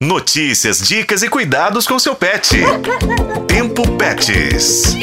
Notícias, dicas e cuidados com seu pet. Tempo Pets.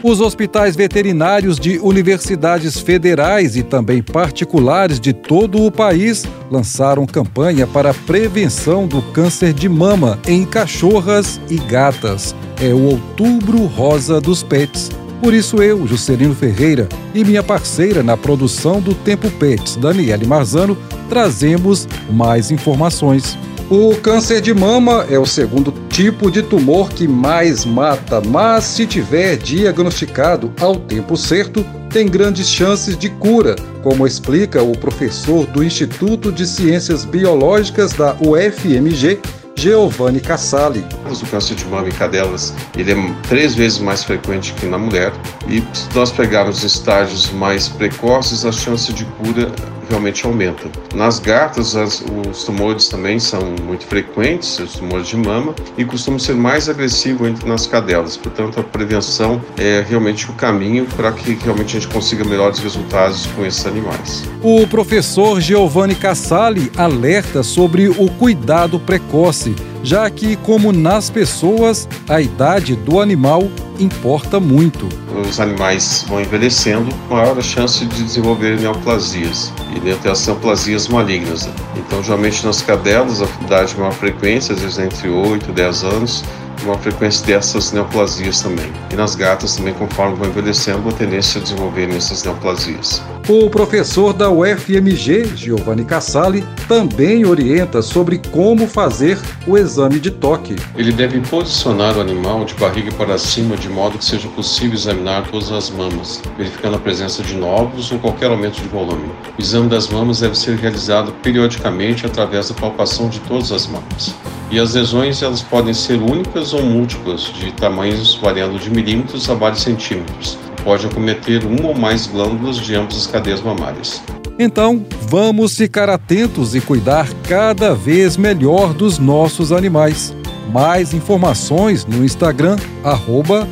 Os hospitais veterinários de universidades federais e também particulares de todo o país lançaram campanha para a prevenção do câncer de mama em cachorras e gatas. É o Outubro Rosa dos Pets. Por isso eu, Juscelino Ferreira, e minha parceira na produção do Tempo Pets, Daniele Marzano, trazemos mais informações. O câncer de mama é o segundo tipo de tumor que mais mata, mas se tiver diagnosticado ao tempo certo, tem grandes chances de cura, como explica o professor do Instituto de Ciências Biológicas da UFMG, Giovanni Cassali. O câncer de mama em cadelas ele é três vezes mais frequente que na mulher e se nós pegarmos estágios mais precoces, a chance de cura realmente aumenta. Nas gatas, as, os tumores também são muito frequentes, os tumores de mama, e costumam ser mais agressivos entre nas cadelas. Portanto, a prevenção é realmente o caminho para que realmente a gente consiga melhores resultados com esses animais. O professor Giovanni Cassali alerta sobre o cuidado precoce já que, como nas pessoas, a idade do animal importa muito. Os animais vão envelhecendo, maior a chance de desenvolver neoplasias e dentre as neoplasias malignas. Então, geralmente nas cadelas, a idade de maior frequência, às vezes entre 8 e 10 anos, uma frequência dessas neoplasias também. E nas gatas também, conforme vão envelhecendo, a tendência a desenvolverem essas neoplasias. O professor da UFMG, Giovanni Cassali, também orienta sobre como fazer o exame de toque. Ele deve posicionar o animal de barriga para cima de modo que seja possível examinar todas as mamas, verificando a presença de nódulos ou qualquer aumento de volume. O exame das mamas deve ser realizado periodicamente através da palpação de todas as mamas. E as lesões elas podem ser únicas ou múltiplas, de tamanhos variando de milímetros a vários centímetros. Pode acometer uma ou mais glândulas de ambas as cadeias mamárias. Então, vamos ficar atentos e cuidar cada vez melhor dos nossos animais. Mais informações no Instagram, arroba.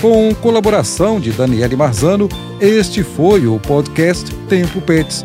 Com colaboração de Daniele Marzano, este foi o podcast Tempo Pets.